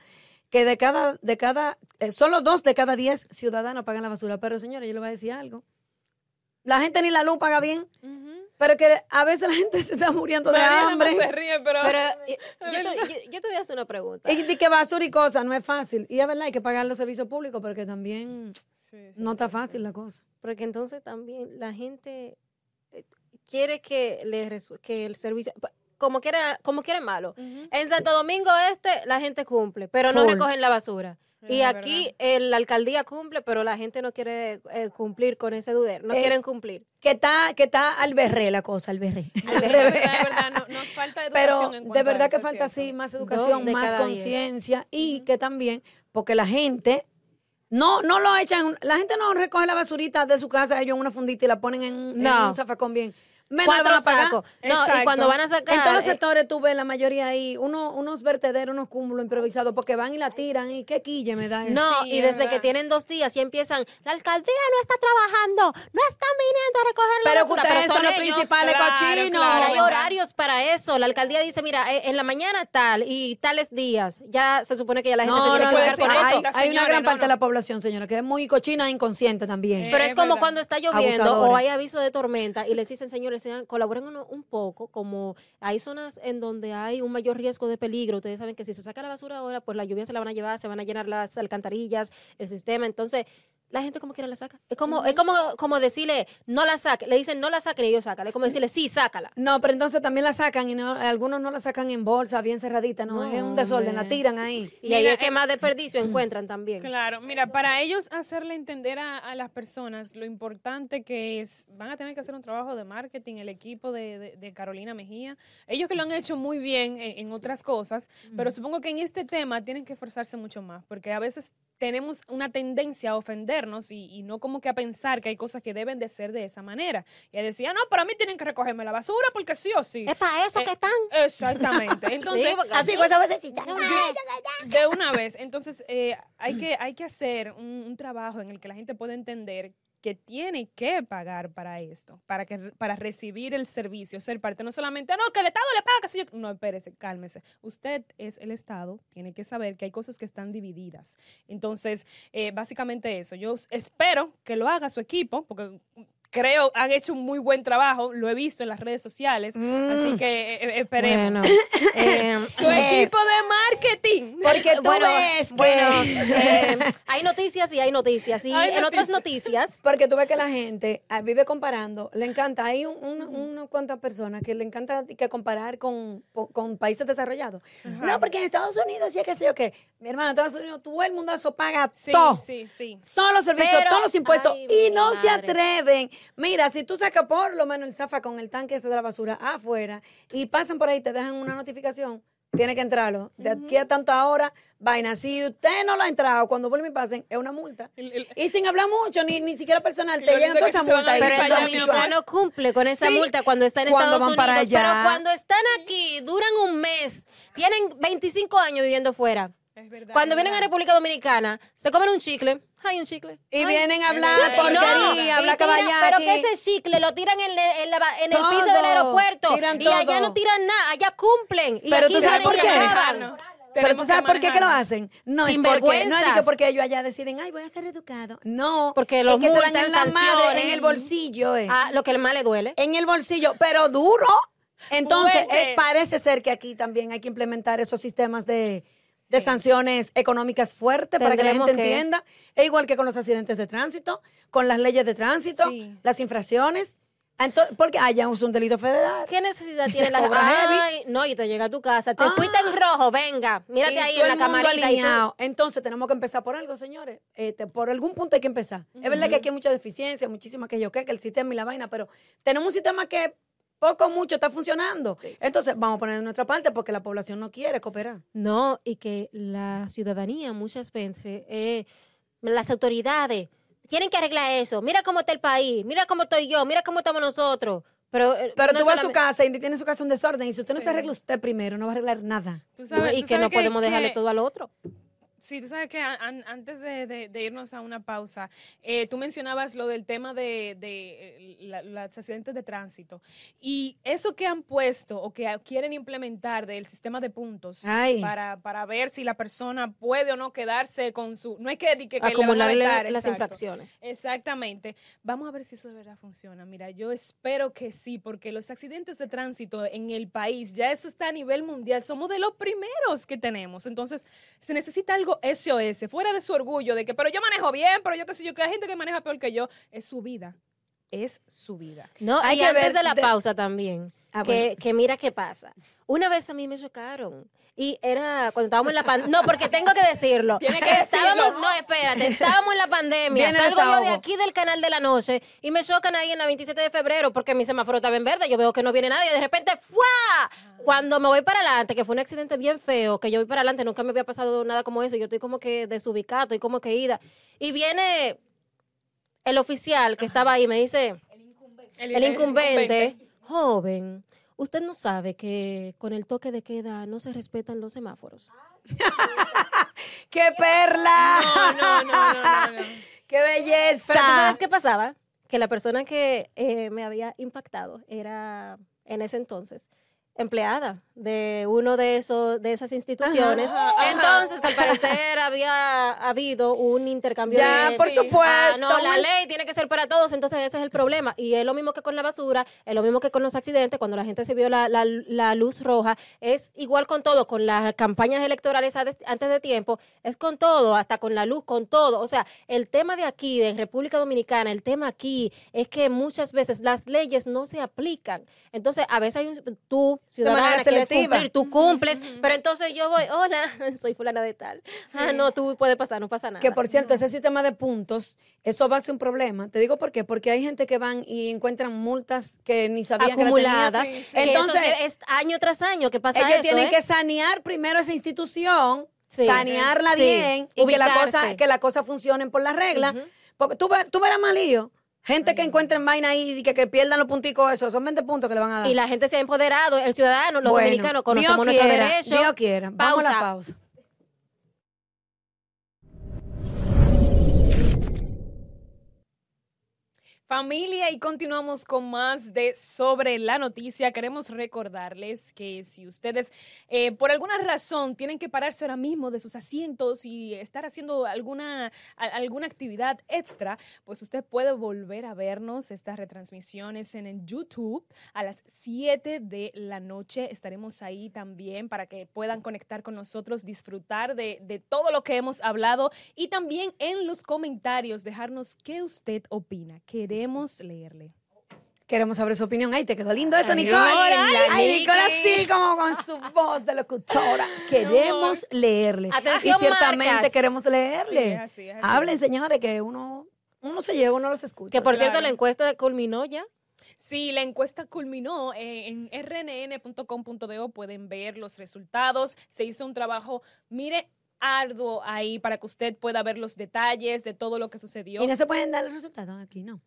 Que de cada, de cada, eh, solo dos de cada diez ciudadanos pagan la basura. Pero señores, yo le voy a decir algo. La gente ni la luz paga bien. Pero que a veces la gente se está muriendo de Mariana no hambre. se ríe, pero... Pero yo, te, yo- yo te voy a hacer una pregunta. Y que basura y cosas no es fácil. Y es verdad, hay que pagar los servicios públicos, pero que también Sí, sí, no está fácil la cosa. Porque entonces también la gente eh, quiere que, le que el servicio... como quiera, como quiere malo. En Santo Domingo Este la gente cumple, pero no recogen la basura. Y aquí eh, la alcaldía cumple, pero la gente no quiere eh, cumplir con ese deber, no Eh, quieren cumplir. Que está, que está al berré la cosa, al berré. De verdad, de verdad, no- nos falta educación Pero en de verdad eso, que falta sí más educación, más conciencia y que también, porque la gente no, no lo echan, la gente no recoge la basurita de su casa ellos en una fundita y la ponen en, un zafacón bien. Menos Cuatro van a pagar. sacos. No, y cuando van a sacar. En todos los eh, sectores tú ves la mayoría ahí, uno, unos vertederos, unos cúmulos improvisados, porque van y la tiran y qué quille me da eso. No, Sí, y es desde que tienen dos días y empiezan, la alcaldía no está trabajando, no están viniendo a recoger la Pero que basura, ustedes son los ellos. principales Claro, cochinos. claro. Y hay horarios para eso. La alcaldía dice, mira, eh, en la mañana tal y tales días. Ya se supone que ya la gente No, se no, quiere no, hay, eso. hay una gran no, parte de la población, señora, que es muy cochina e inconsciente también. Eh, Pero es Es como cuando está lloviendo o hay aviso de tormenta y les dicen, señores, sean, colaboren uno- un poco, como hay zonas en donde hay un mayor riesgo de peligro. Ustedes saben que si se saca la basura ahora, pues la lluvia se la van a llevar, se van a llenar las alcantarillas, el sistema. Entonces, la gente como quiera la saca. Es como, es como, como decirle, no la saque. Le dicen, no la saquen y ellos sacan. Es como decirle, sí, sácala. No, pero entonces también la sacan y no, algunos no la sacan en bolsa, bien cerradita, no, No, es un desorden, la tiran ahí. Y ahí es que eh, más desperdicio encuentran también. Claro, mira, para ellos hacerle entender a, a las personas lo importante que es, van a tener que hacer un trabajo de marketing, el equipo de, de- de Carolina Mejía. Ellos que lo han hecho muy bien en, en otras cosas, pero supongo que en este tema tienen que esforzarse mucho más, porque a veces tenemos una tendencia a y, y no como que a pensar que hay cosas que deben de ser de esa manera. Y a decir, ah, no, para mí tienen que recogerme la basura porque sí o sí. Es para eso Eh, que están. Exactamente. Entonces, Sí, Así vocecita. de una vez. Entonces, eh, hay, que, hay que hacer un, un trabajo en el que la gente pueda entender que tiene que pagar para esto, para que para recibir el servicio, ser parte, no solamente, "Ah, no, que el Estado le paga, que si yo, no, espérese, cálmese. Usted es el Estado, tiene que saber que hay cosas que están divididas. Entonces, eh, básicamente eso. Yo espero que lo haga su equipo, porque creo han hecho un muy buen trabajo, lo he visto en las redes sociales, así que eh, eh, esperemos. Bueno, eh, Su equipo de marketing. Porque tú bueno, ves que... bueno, eh, hay noticias y hay noticias. Y Hay en otras noticias. Porque tú ves que la gente ah, vive comparando, le encanta, hay un- un- unas cuantas personas que le encanta que comparar con, con países desarrollados. No, porque en Estados Unidos sí es que sé yo qué. Mi hermano, en Estados Unidos todo el mundazo paga Sí, todo. sí, sí. Todos los servicios, Pero- todos los impuestos. ay, y no se atreven. Mira, si tú sacas por lo menos el zafa con el tanque ese de la basura afuera y pasan por ahí y te dejan una notificación, tiene que entrarlo. De aquí a tanta hora, vaina. Si usted no lo ha entrado, cuando vuelven y pasen, es una multa. El- el- Y sin hablar mucho, ni, ni siquiera personal, te llegan toda que esa multa. pero el dominicano cumple con esa Sí. multa cuando está en Cuando Estados van para Unidos. allá. Pero cuando están aquí, duran un mes, tienen 25 años viviendo fuera. Es verdad, Cuando es vienen a. República Dominicana, se comen un chicle. Hay un chicle. Y Ay. vienen a hablar porquería, hablar Pero que ese chicle lo tiran en, le- en la ba- en el Todo, piso del aeropuerto. tiran y allá no tiran nada, allá cumplen. Y Pero aquí tú sabes por qué. Pero tú sabes por qué que lo hacen. No es porque, no es que porque ellos allá deciden, ay, voy a ser educado. No. Porque es los que te dan en la madre, sanciones. en el bolsillo, eh. Ah, lo que más le duele. En el bolsillo, pero duro. Entonces, Fuerte. eh, parece ser que aquí también hay que implementar esos sistemas de, de sanciones económicas fuertes para que la gente que- entienda. Es igual que con los accidentes de tránsito, con las leyes de tránsito, las infracciones. Entonces, porque allá es un delito federal. ¿Qué necesidad tiene la. Ay, no, y te llega a tu casa. Te Ah. fuiste en rojo, venga. Mírate ahí en la camarita. Y. Entonces tenemos que empezar por algo, señores. Este, por algún punto hay que empezar. Es verdad que aquí hay mucha deficiencia, muchísimas que yo que el sistema y la vaina, pero tenemos un sistema que poco o mucho está funcionando. Entonces vamos a poner de nuestra parte porque la población no quiere cooperar. No, y que la ciudadanía muchas veces, eh, las autoridades, tienen que arreglar eso. Mira cómo está el país, mira cómo estoy yo, mira cómo estamos nosotros. Pero, eh, Pero no tú vas a su casa y tiene su casa un desorden y si usted no se arregla usted primero, no va a arreglar nada. Tú sabes- y tú que no sabes podemos dejarle que- todo al otro. Sí, tú sabes que an- an- antes de, de- de irnos a una pausa, eh, tú mencionabas lo del tema de, de, eh, la- los accidentes de tránsito. Y eso que han puesto o que quieren implementar del sistema de puntos para, para ver si la persona puede o no quedarse con su... No hay que, que, que le van a Acumularle vetar, las exacto. infracciones. Exactamente. Vamos a ver si eso de verdad funciona. Mira, yo espero que sí, porque los accidentes de tránsito en el país, ya eso está a nivel mundial, somos de los primeros que tenemos. Entonces, se necesita algo SOS, fuera de su orgullo, de que, pero yo manejo bien, pero yo qué sé yo, que hay gente que maneja peor que yo, es su vida. Es su vida. No, Hay y que antes ver de la de- pausa también, Ah, que, bueno. que mira qué pasa. Una vez a mí me chocaron y era cuando estábamos en la pandemia. No, porque tengo que decirlo. Tiene que estábamos, decirlo. no, espérate, estábamos en la pandemia. Viene Salgo yo de aquí del canal de la noche y me chocan ahí en la 27 de febrero porque mi semáforo estaba en verde. Yo veo que no viene nadie. De repente, ¡fua! Cuando me voy para adelante, que fue un accidente bien feo, que yo voy para adelante, nunca me había pasado nada como eso. Yo estoy como que desubicada, estoy como que ida. Y viene el oficial que estaba ahí, me dice el incumbente, joven, usted no sabe que con el toque de queda no se respetan los semáforos. ¡Qué perla! No, no, no, no, no, no. ¡Qué belleza! Pero tú sabes qué pasaba? Que la persona que eh, me había impactado era en ese entonces empleada de uno de esos de esas instituciones. Ajá, ajá. Entonces, al parecer había habido un intercambio Ya, de por supuesto, Ah, no, la ley tiene que ser para todos, entonces ese es el problema. Y es lo mismo que con la basura, es lo mismo que con los accidentes, cuando la gente se vio la, la- la luz roja, es igual con todo, con las campañas electorales antes de tiempo, es con todo, hasta con la luz, con todo. O sea, el tema de aquí, de República Dominicana, el tema aquí es que muchas veces las leyes no se aplican. Entonces, a veces hay un, tú, ciudadana, quieres selectiva. cumplir, tú cumples, pero entonces yo voy, hola, soy fulana de tal. Ah, no, tú puedes pasar, no pasa nada. Que por cierto, ese sistema de puntos, eso va a ser un problema. Te digo por qué. Porque hay gente que van y encuentran multas que ni sabían acumuladas. que. Sí, sí. que eso Entonces, es año tras año que pasa ellos eso. tienen ¿eh? que sanear primero esa institución, sanearla bien y que la cosa que la cosa funcionen por las reglas. Ujú. Porque tú, tú verás más lío. Gente que encuentren vaina ahí y que, que pierdan los punticos, eso, son 20 puntos que le van a dar. Y la gente se ha empoderado, el ciudadano, los Bueno, dominicanos, conocemos nuestros derechos. Dios quiera. Vamos a la pausa. Familia, y continuamos con más de Sobre la Noticia. Queremos recordarles que si ustedes eh, por alguna razón tienen que pararse ahora mismo de sus asientos y estar haciendo alguna, alguna actividad extra, pues usted puede volver a vernos estas retransmisiones en YouTube a las 7 de la noche. Estaremos ahí también para que puedan conectar con nosotros, disfrutar de, de todo lo que hemos hablado y también en los comentarios dejarnos qué usted opina. Queremos leerle. Queremos saber su opinión. Ay, te quedó lindo eso, hola, Ay, Niki. Nicole así como con su voz de locutora. Queremos leerle. Atención, y ciertamente marcas. queremos leerle. Sí, es así, es así. Hablen, señores, que uno, uno se lleva, uno los escucha. Que por cierto, la encuesta culminó ya. Sí, la encuesta culminó eh, en rnn.com.do. Pueden ver los resultados. Se hizo un trabajo, mire, arduo ahí para que usted pueda ver los detalles de todo lo que sucedió. y no se pueden dar los resultados aquí, ¿no?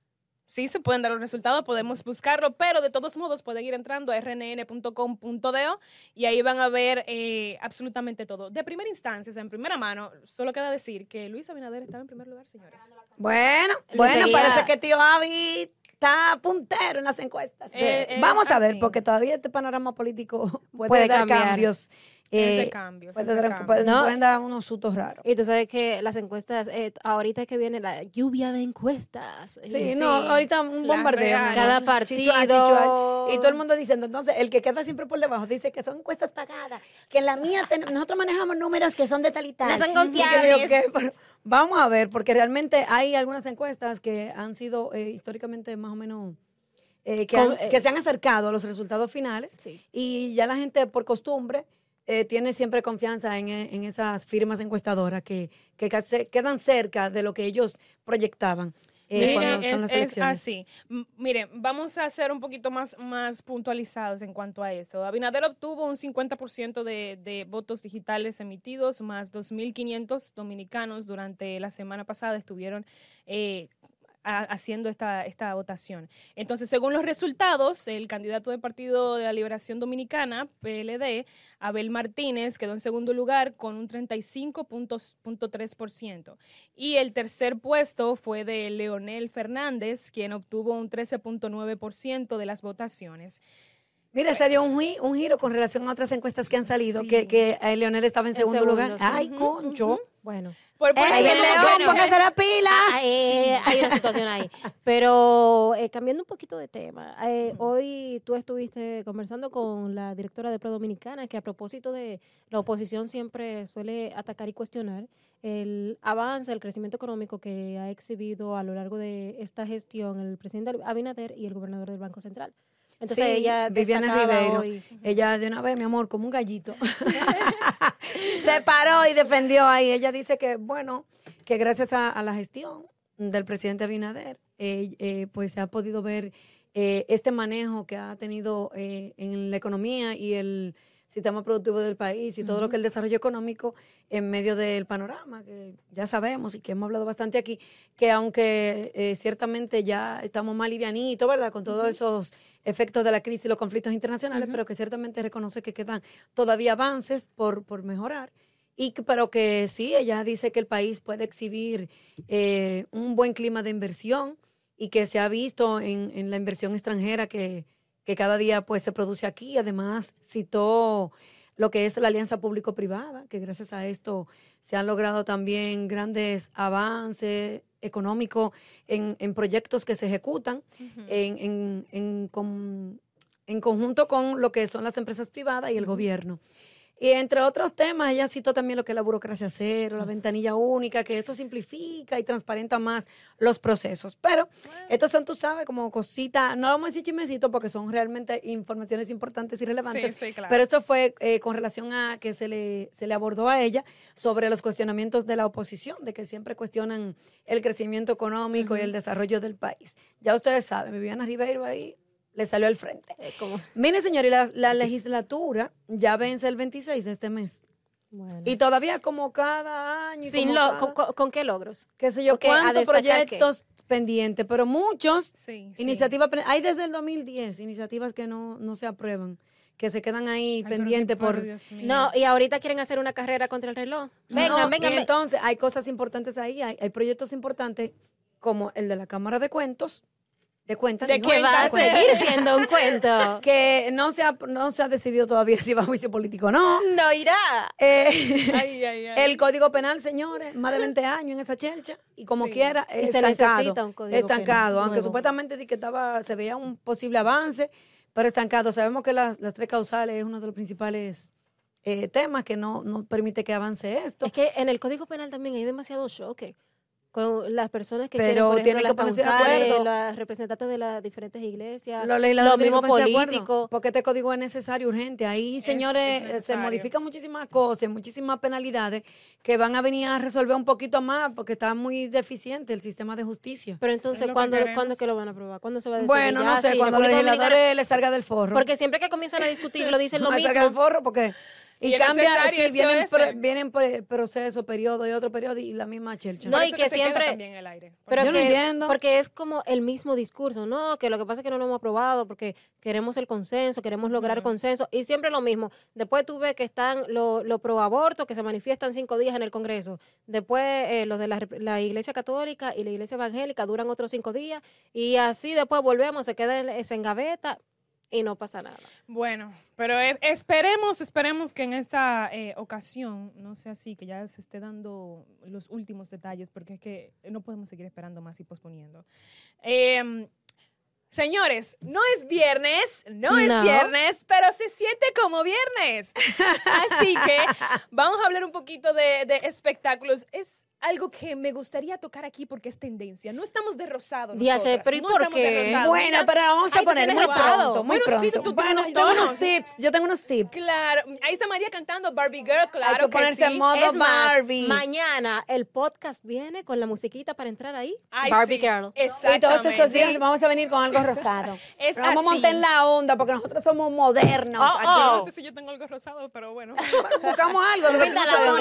Sí, se pueden dar los resultados, podemos buscarlo, pero de todos modos pueden ir entrando a rnn.com.do y ahí van a ver eh, absolutamente todo. De primera instancia, o sea, en primera mano, solo queda decir que Luis Abinader estaba en primer lugar, señores. Bueno, bueno, parece que tío Avi está puntero en las encuestas. Eh, es Vamos a ver, así. porque todavía este panorama político puede, Puede dar cambiar. cambios. Es de eh, cambios, puede es de dar- cambios. pueden, No. pueden dar unos sustos raros. Y tú sabes que las encuestas, eh, ahorita que viene la lluvia de encuestas. Sí, Y- no, ahorita un bombardeo. Cada partido. chichuá. Y todo el mundo diciendo, entonces, el que queda siempre por debajo dice que son encuestas pagadas, que en la mía ten- nosotros manejamos números que son de tal y tal. No son confiables. Pero vamos a ver, porque realmente hay algunas encuestas que han sido eh, históricamente más o menos, eh, que, Con- han- eh, que se han acercado a los resultados finales Sí. y ya la gente por costumbre eh, tiene siempre confianza en, eh, en esas firmas encuestadoras que, que quedan cerca de lo que ellos proyectaban. eh, Miren, cuando es, son las es así. Miren, vamos a ser un poquito más, más puntualizados en cuanto a esto. Abinader obtuvo un 50% de, de votos digitales emitidos, más 2.500 dominicanos durante la semana pasada estuvieron eh, a- haciendo esta, esta votación. Entonces, según los resultados, el candidato del Partido de la Liberación Dominicana, PLD, Abel Martínez, quedó en segundo lugar con un 35.3%. Y el tercer puesto fue de Leonel Fernández, quien obtuvo un 13.9% de las votaciones. Mira, se dio un, gi- un giro con relación a otras encuestas que han salido, Sí. que, que eh, Leonel estaba en En segundo, segundo, lugar. sí. Ay, concho. ujú. Bueno. Por- por- ¡Ey, el Bueno, león, bueno. póngase la pila! Ah, eh, hay una situación ahí. Pero eh, cambiando un poquito de tema, eh, hoy tú estuviste conversando con la directora de Pro Dominicana, que a propósito de la oposición siempre suele atacar y cuestionar el avance, el crecimiento económico que ha exhibido a lo largo de esta gestión el presidente Abinader y el gobernador del Banco Central. Entonces Sí, ella Viviana Ribeiro. hoy- Ella de una vez, mi amor, como un gallito. se paró y defendió ahí. Ella dice que, bueno, que gracias a, a la gestión del presidente Abinader, eh, eh, pues se ha podido ver eh, este manejo que ha tenido eh, en la economía y el sistema productivo del país y todo lo que es el desarrollo económico en medio del panorama, que ya sabemos y que hemos hablado bastante aquí, que aunque eh, ciertamente ya estamos más livianitos, ¿verdad? Con todos esos efectos de la crisis y los conflictos internacionales, pero que ciertamente reconoce que quedan todavía avances por, por mejorar. Y que- pero que sí, ella dice que el país puede exhibir eh, un buen clima de inversión y que se ha visto en, en la inversión extranjera que, que cada día pues se produce aquí. Además, citó lo que es la alianza público-privada, que gracias a esto se han logrado también grandes avances económicos en, en proyectos que se ejecutan en, en- en con- en conjunto con lo que son las empresas privadas y el gobierno. Y entre otros temas, ella citó también lo que es la burocracia cero, la ventanilla única, que esto simplifica y transparenta más los procesos. Pero estos son, tú sabes, como cositas, no vamos a decir chismecitos porque son realmente informaciones importantes y relevantes. Sí, sí, claro. Pero esto fue eh, con relación a que se le, se le abordó a ella sobre los cuestionamientos de la oposición, de que siempre cuestionan el crecimiento económico y el desarrollo del país. Ya ustedes saben, Viviana Ribeiro ahí le salió al frente. Mire, señor, y la, la legislatura ya vence el 26 de este mes. bueno. Y todavía como cada año. Sin como lo- cada- con, con- con qué logros? qué sé yo, cuántos qué. proyectos pendientes, pero muchos Sí, sí. iniciativas, pre- hay desde el 2010 iniciativas que no, no se aprueban, que se quedan ahí Ay, pendientes por... No, y ahorita quieren hacer una carrera contra el reloj. Vengan, No, vengan, y ve- entonces hay cosas importantes ahí, hay, hay proyectos importantes como el de la Cámara de Cuentos, de cuentas, ¿De digo, qué que va a seguir siendo un cuento. que no se, ha, no se ha decidido todavía si va a juicio político o no. No irá. Eh, Ay, ay, ay. El código penal, señores, más de 20 años en esa chelcha y como Sí. quiera, se estancado. un código estancado, penal aunque nuevo. supuestamente di que estaba, se veía un posible avance, pero estancado. Sabemos que las, las tres causales es uno de los principales eh, temas que no, no permite que avance esto. Es que en el Código Penal también hay demasiado choque con las personas que Pero quieren, por ejemplo, tienen que ponerse de acuerdo. las representantes de las diferentes iglesias, Los legisladores los políticos. porque este código es necesario, urgente. Ahí, señores, es eh, se modifican muchísimas cosas, muchísimas penalidades que van a venir a resolver un poquito más porque está muy deficiente el sistema de justicia. Pero entonces, que ¿cuándo, queremos. ¿cuándo es que lo van a aprobar? ¿Cuándo se va a decidir? Bueno, no sé, sí, cuando los legisladores les salga del forro. Porque siempre que comienzan a discutir lo dicen lo mismo. saca el forro porque y, Y cambia, sí, vienen, pro- vienen procesos, periodos y otro periodo y la misma chelcha. No, y que se queda siempre- también en el aire. Pero Yo no que- entiendo. Porque es como el mismo discurso, ¿no? Que lo que pasa es que no lo hemos aprobado porque queremos el consenso, queremos lograr consenso. Y siempre lo mismo. Después tú ves que están los lo pro aborto, que se manifiestan cinco días en el Congreso. Después eh, los de la, la Iglesia Católica y la Iglesia Evangélica duran otros cinco días. Y así después volvemos, se queda en, se engaveta y no pasa nada. Bueno, pero eh, esperemos, esperemos que en esta eh, ocasión no sea así, que ya se esté dando los últimos detalles, porque es que no podemos seguir esperando más y posponiendo. Eh, señores, no es viernes, no es viernes, pero se siente como viernes. Así que vamos a hablar un poquito de, de espectáculos. Es algo que me gustaría tocar aquí porque es tendencia. No estamos de rosado. Diache, nosotras, pero ¿y no por qué? Bueno, pero vamos a Ay, tú poner muy rosado. pronto, muy Bueno, sí, pronto. tú tienes bueno, yo tengo unos tips, yo tengo unos tips. Claro, ahí está María cantando Barbie Girl, claro Hay que que ponerse sí. en modo es más, Barbie. mañana el podcast viene con la musiquita para entrar ahí. Ay, Barbie sí, Girl. Y todos estos días exactamente. vamos a venir con algo rosado. Es Pero vamos a montar en la onda porque nosotros somos modernos. Oh, aquí. oh. No sé si yo tengo algo rosado, pero bueno. Buscamos algo. de lo que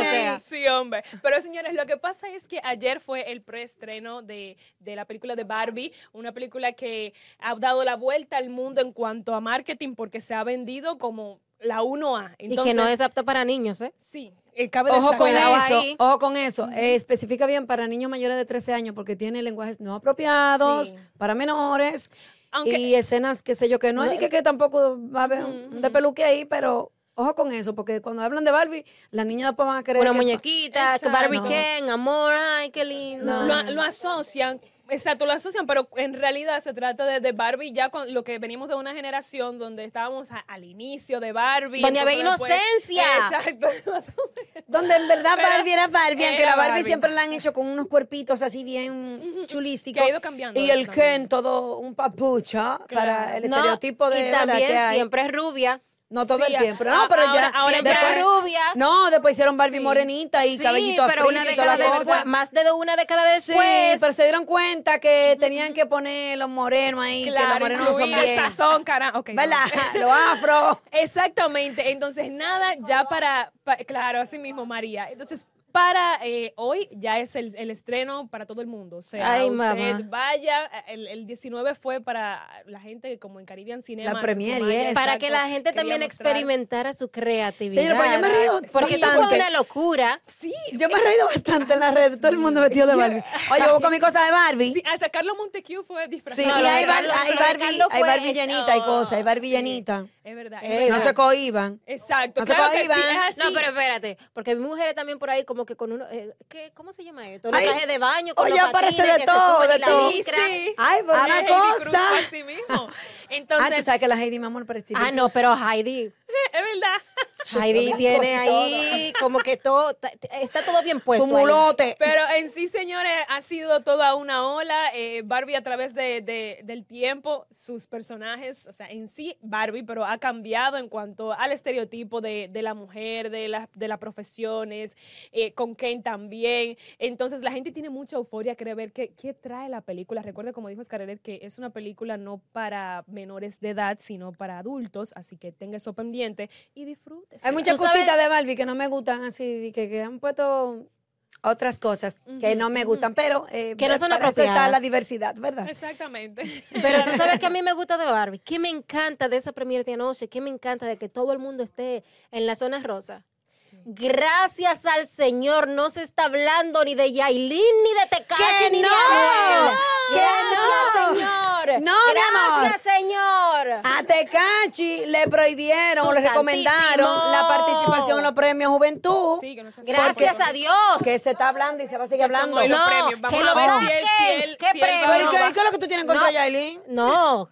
sea. ahí. Sí, hombre. Pero señores, lo que pasa es que ayer fue el preestreno de, de la película de Barbie, una película que ha dado la vuelta al mundo en cuanto a marketing porque se ha vendido como la 1A. y que no es apta para niños, ¿eh? Sí, eh, cabe Ojo con destacar. Cuidado eso, ahí. ojo con eso. Eh, especifica bien para niños mayores de 13 años porque tiene lenguajes no apropiados, Sí. para menores Aunque y escenas, qué sé yo, que no, No, hay que, que tampoco va a haber Ujú, un ujú. despeluque ahí, pero ojo con eso, porque cuando hablan de Barbie, las niñas después van a querer Una que- muñequita, que. Barbie Ken, amor, ay, qué lindo. No. lo, lo asocian, exacto, lo asocian, pero en realidad se trata de, de Barbie ya con lo que venimos de una generación donde estábamos a- al inicio de Barbie. Donde había después- inocencia. Exacto. Donde en verdad Pero Barbie era Barbie, aunque era la Barbie, Barbie. siempre la han hecho con unos cuerpitos así bien chulísticos. Que ha ido cambiando Y el también. Ken todo un papucha para el No, estereotipo de y también que hay. siempre es rubia. No todo Sí, el tiempo. a- No, pero ahora- ya. ahora sí, después- es rubia. No, después hicieron Barbie Sí. morenita y cabellito pero una y toda la cosa. después, más de una década después. pero se dieron cuenta que tenían que poner los morenos ahí, que los Claro, morenos no son bien. sazón, cara. ok, no. ¿Verdad? los afros. Exactamente. Entonces, nada, ya para, pa- claro, así mismo, María. Entonces, para eh, hoy ya es el, el estreno para todo el mundo. O sea, Ay, usted mamá. vaya, el, el 19 fue para la gente como en Caribbean Cinema. La premiere y eso. para que la gente también experimentara su creatividad. Señora, pero yo me he reído Porque fue bastante. una locura. Sí, Yo me he reído bastante en las redes, todo el mundo vestido de Barbie. Oye, yo busco mi cosa de Barbie. sí, hasta Carlos Montecu fue Sí, disfrazado. No, y hay, hay Barbie, hay Barbie llenita y Oh, cosas, hay Barbie sí. Es verdad. es verdad. No se cohiban. Exacto. no se claro sí, cohiban. es así. No, pero espérate, porque vi mujeres también por ahí como que con uno, eh, ¿qué, ¿cómo se llama esto? Los trajes de baño con oye, los aparece de que todo, se de todo. licra. Sí. Ay, por Ah, una Heidi Cruz cosa. así mismo. Ah, Entonces, tú sabes que la Heidi, mi amor, parecía. Ah, no, pero Heidi, es verdad. Heidi tiene ahí como que todo, está todo bien puesto. Mulote. Pero en sí, señores, ha sido toda una ola. Eh, Barbie a través de, de- del tiempo, sus personajes, o sea, en sí Barbie, pero ha cambiado en cuanto al estereotipo de, de la mujer, de, la- de las profesiones, eh, con Ken también. Entonces la gente tiene mucha euforia, quiere ver qué, qué trae la película. Recuerda, como dijo Scarlett, que es una película no para menores de edad, sino para adultos, así que tenga eso pendiente y Hay muchas cositas de Barbie que no me gustan así, que, que han puesto otras cosas que no me gustan, pero eh, Que no son para eso está la diversidad, ¿verdad? Exactamente. Pero tú sabes que a mí me gusta de Barbie. ¿Qué me encanta de esa premiere de anoche? ¿Qué me encanta de que todo el mundo esté en la zona rosa? Gracias al Señor, no se está hablando ni de Yailin, ni de Tekashi, ¡Que ni no! de Anuel. ¡Que Gracias, no! Señor. No, mi amor. Gracias, Señor. A Tecachi le prohibieron o le recomendaron santísimo. la participación en los premios Juventud, Sí, que no se hace. Gracias a Dios. que se está hablando y se va a seguir Que hablando. los No, premios. Vamos que a lo ver saquen. si él, si él, ¿Qué si premio? a- Pero, ¿y qué, es lo que tú tienes contra No. Yailin? No,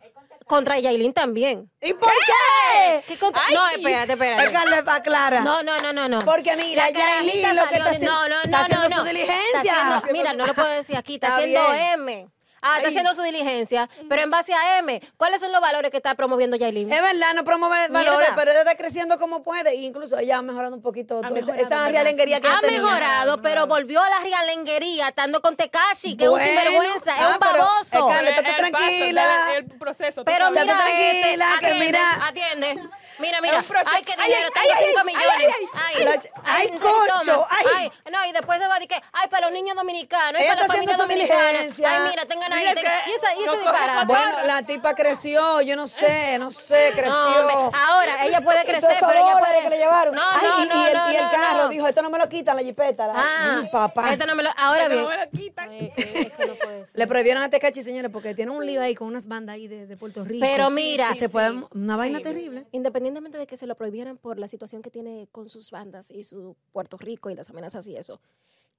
contra Yailin también. ¿Y por qué? ¿Qué contra- Ay. No, espérate, espérate. Déjale pa' Clara. No, no, no, no, no. Porque mira, La carajita Yailin lo que salió está de- haciendo, no, no, está no, haciendo no, su no. diligencia. Está haciendo- mira, no lo puedo decir aquí, está, Está haciendo bien. M. Ah, está Ay. haciendo su diligencia, pero en base a M, ¿cuáles son los valores que está promoviendo Yailin? Es verdad, no promueve Mierda. valores, pero ella está creciendo como puede. E incluso ella ha mejorado un poquito Ha todo esa- mejorado, esa ¿verdad? realenguería Sí, que ha tenía. mejorado, pero volvió a la realenguería estando con Tekashi, que Bueno, es un sinvergüenza, es ah, un pero, baboso. Scarlett, El- estate el paso, tranquila. el, el proceso. tú Pero sabes. mira, Estate este, tranquila, que atiende, mira. atiende. Mira, mira. Es un proceso. Ay, qué Ay, dinero, ay, tengo ay, 5 ay, millones. ay, Ay, concho, ay. No, y después se va a decir que, ay, para los niños dominicanos, ay, Ella para la está familia haciendo su dominicana. diligencia. Ay, mira, tengan Y ese, y. Bueno, la tipa creció, yo no sé, no sé, creció. No, ahora ella puede crecer, pero ella puede... que le llevaron. No, Ay, no, y, no, y el, no, y el no, carro no. dijo, esto no me lo quitan la jipeta. la- Ah, Mm, papá. Esto no me lo... Ahora bien. no me lo quitan. Ay, es que- no puede ser. Le prohibieron a Tecachi, señores, porque tiene un lío ahí con unas bandas ahí de, de Puerto Rico. Pero mira. sí, se Sí, puede, sí. una vaina Sí. terrible. Independientemente de que se lo prohibieran por la situación que tiene con sus bandas y su Puerto Rico y las amenazas y eso.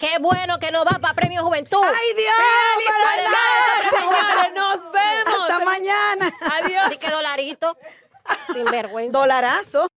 Qué bueno que no va para Premio Juventud. ¡Ay, Dios! ¡Felicidades, para señores! ¡Nos vemos! Hasta mañana. Adiós. Así que dolarito. Sin vergüenza. Dolarazo.